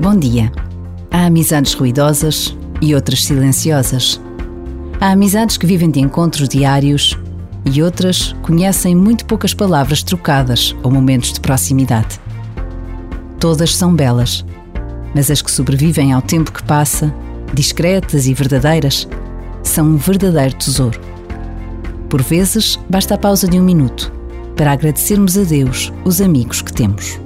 Bom dia. Há amizades ruidosas e outras silenciosas. Há amizades que vivem de encontros diários e outras conhecem muito poucas palavras trocadas ou momentos de proximidade. Todas são belas, mas as que sobrevivem ao tempo que passa, discretas e verdadeiras, são um verdadeiro tesouro. Por vezes, basta a pausa de um minuto para agradecermos a Deus os amigos que temos.